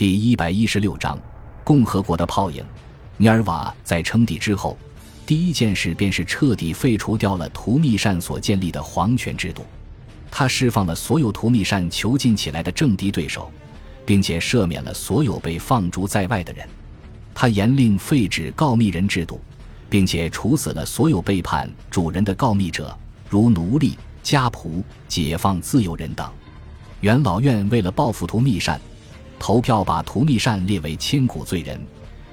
第一百一十六章，共和国的泡影。尼尔瓦在称帝之后，第一件事便是彻底废除掉了图密善所建立的皇权制度。他释放了所有图密善囚禁起来的政敌对手，并且赦免了所有被放逐在外的人。他严令废止告密人制度，并且处死了所有背叛主人的告密者，如奴隶、家仆、解放自由人等。元老院为了报复图密善。投票把图密善列为千古罪人，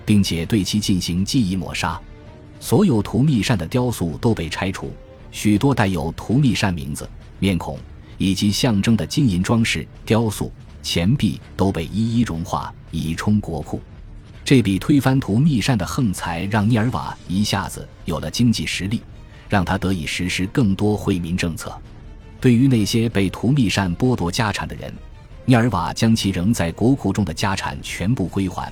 并且对其进行记忆抹杀。所有图密善的雕塑都被拆除，许多带有图密善名字、面孔以及象征的金银装饰雕塑、钱币都被一一融化，以充国库。这笔推翻图密善的横财，让涅尔瓦一下子有了经济实力，让他得以实施更多惠民政策。对于那些被图密善剥夺家产的人，涅尔瓦将其仍在国库中的家产全部归还，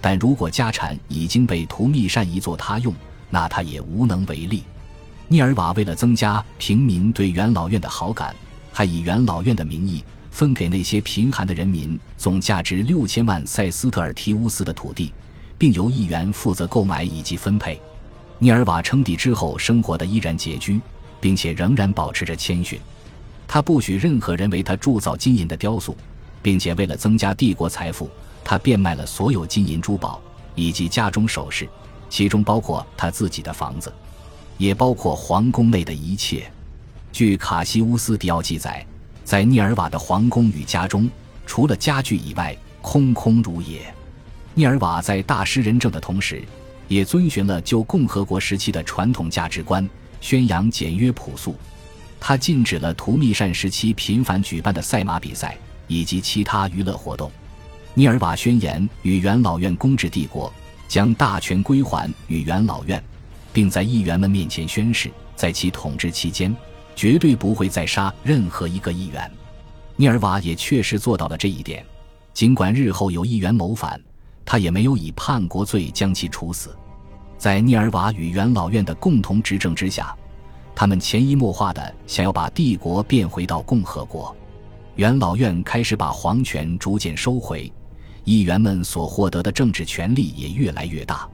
但如果家产已经被图密善移作他用，那他也无能为力。涅尔瓦为了增加平民对元老院的好感，还以元老院的名义分给那些贫寒的人民总价值六千万塞斯特尔提乌斯的土地，并由议员负责购买以及分配。涅尔瓦称帝之后，生活的依然拮据，并且仍然保持着谦逊。他不许任何人为他铸造金银的雕塑，并且为了增加帝国财富，他变卖了所有金银珠宝以及家中首饰，其中包括他自己的房子，也包括皇宫内的一切。据卡西乌斯·迪奥记载，在涅尔瓦的皇宫与家中，除了家具以外，空空如也。涅尔瓦在大施仁政的同时，也遵循了旧共和国时期的传统价值观，宣扬简约朴素。他禁止了图密善时期频繁举办的赛马比赛以及其他娱乐活动。尼尔瓦宣言与元老院公制帝国，将大权归还与元老院，并在议员们面前宣誓，在其统治期间绝对不会再杀任何一个议员。尼尔瓦也确实做到了这一点，尽管日后有议员谋反，他也没有以叛国罪将其处死。在尼尔瓦与元老院的共同执政之下。他们潜移默化的想要把帝国变回到共和国，元老院开始把皇权逐渐收回，议员们所获得的政治权力也越来越大。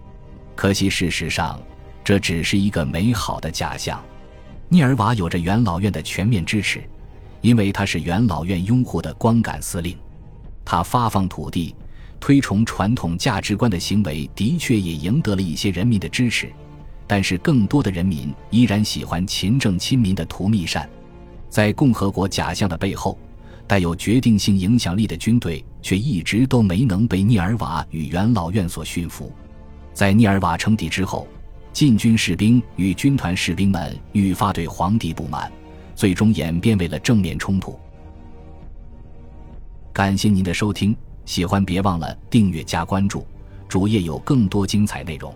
可惜事实上，这只是一个美好的假象。涅尔瓦有着元老院的全面支持，因为他是元老院拥护的光杆司令。他发放土地、推崇传统价值观的行为，的确也赢得了一些人民的支持。但是，更多的人民依然喜欢勤政亲民的图密善，在共和国假象的背后，带有决定性影响力的军队却一直都没能被涅尔瓦与元老院所驯服。在涅尔瓦称帝之后，禁军士兵与军团士兵们愈发对皇帝不满，最终演变为了正面冲突。感谢您的收听，喜欢别忘了订阅加关注，主页有更多精彩内容。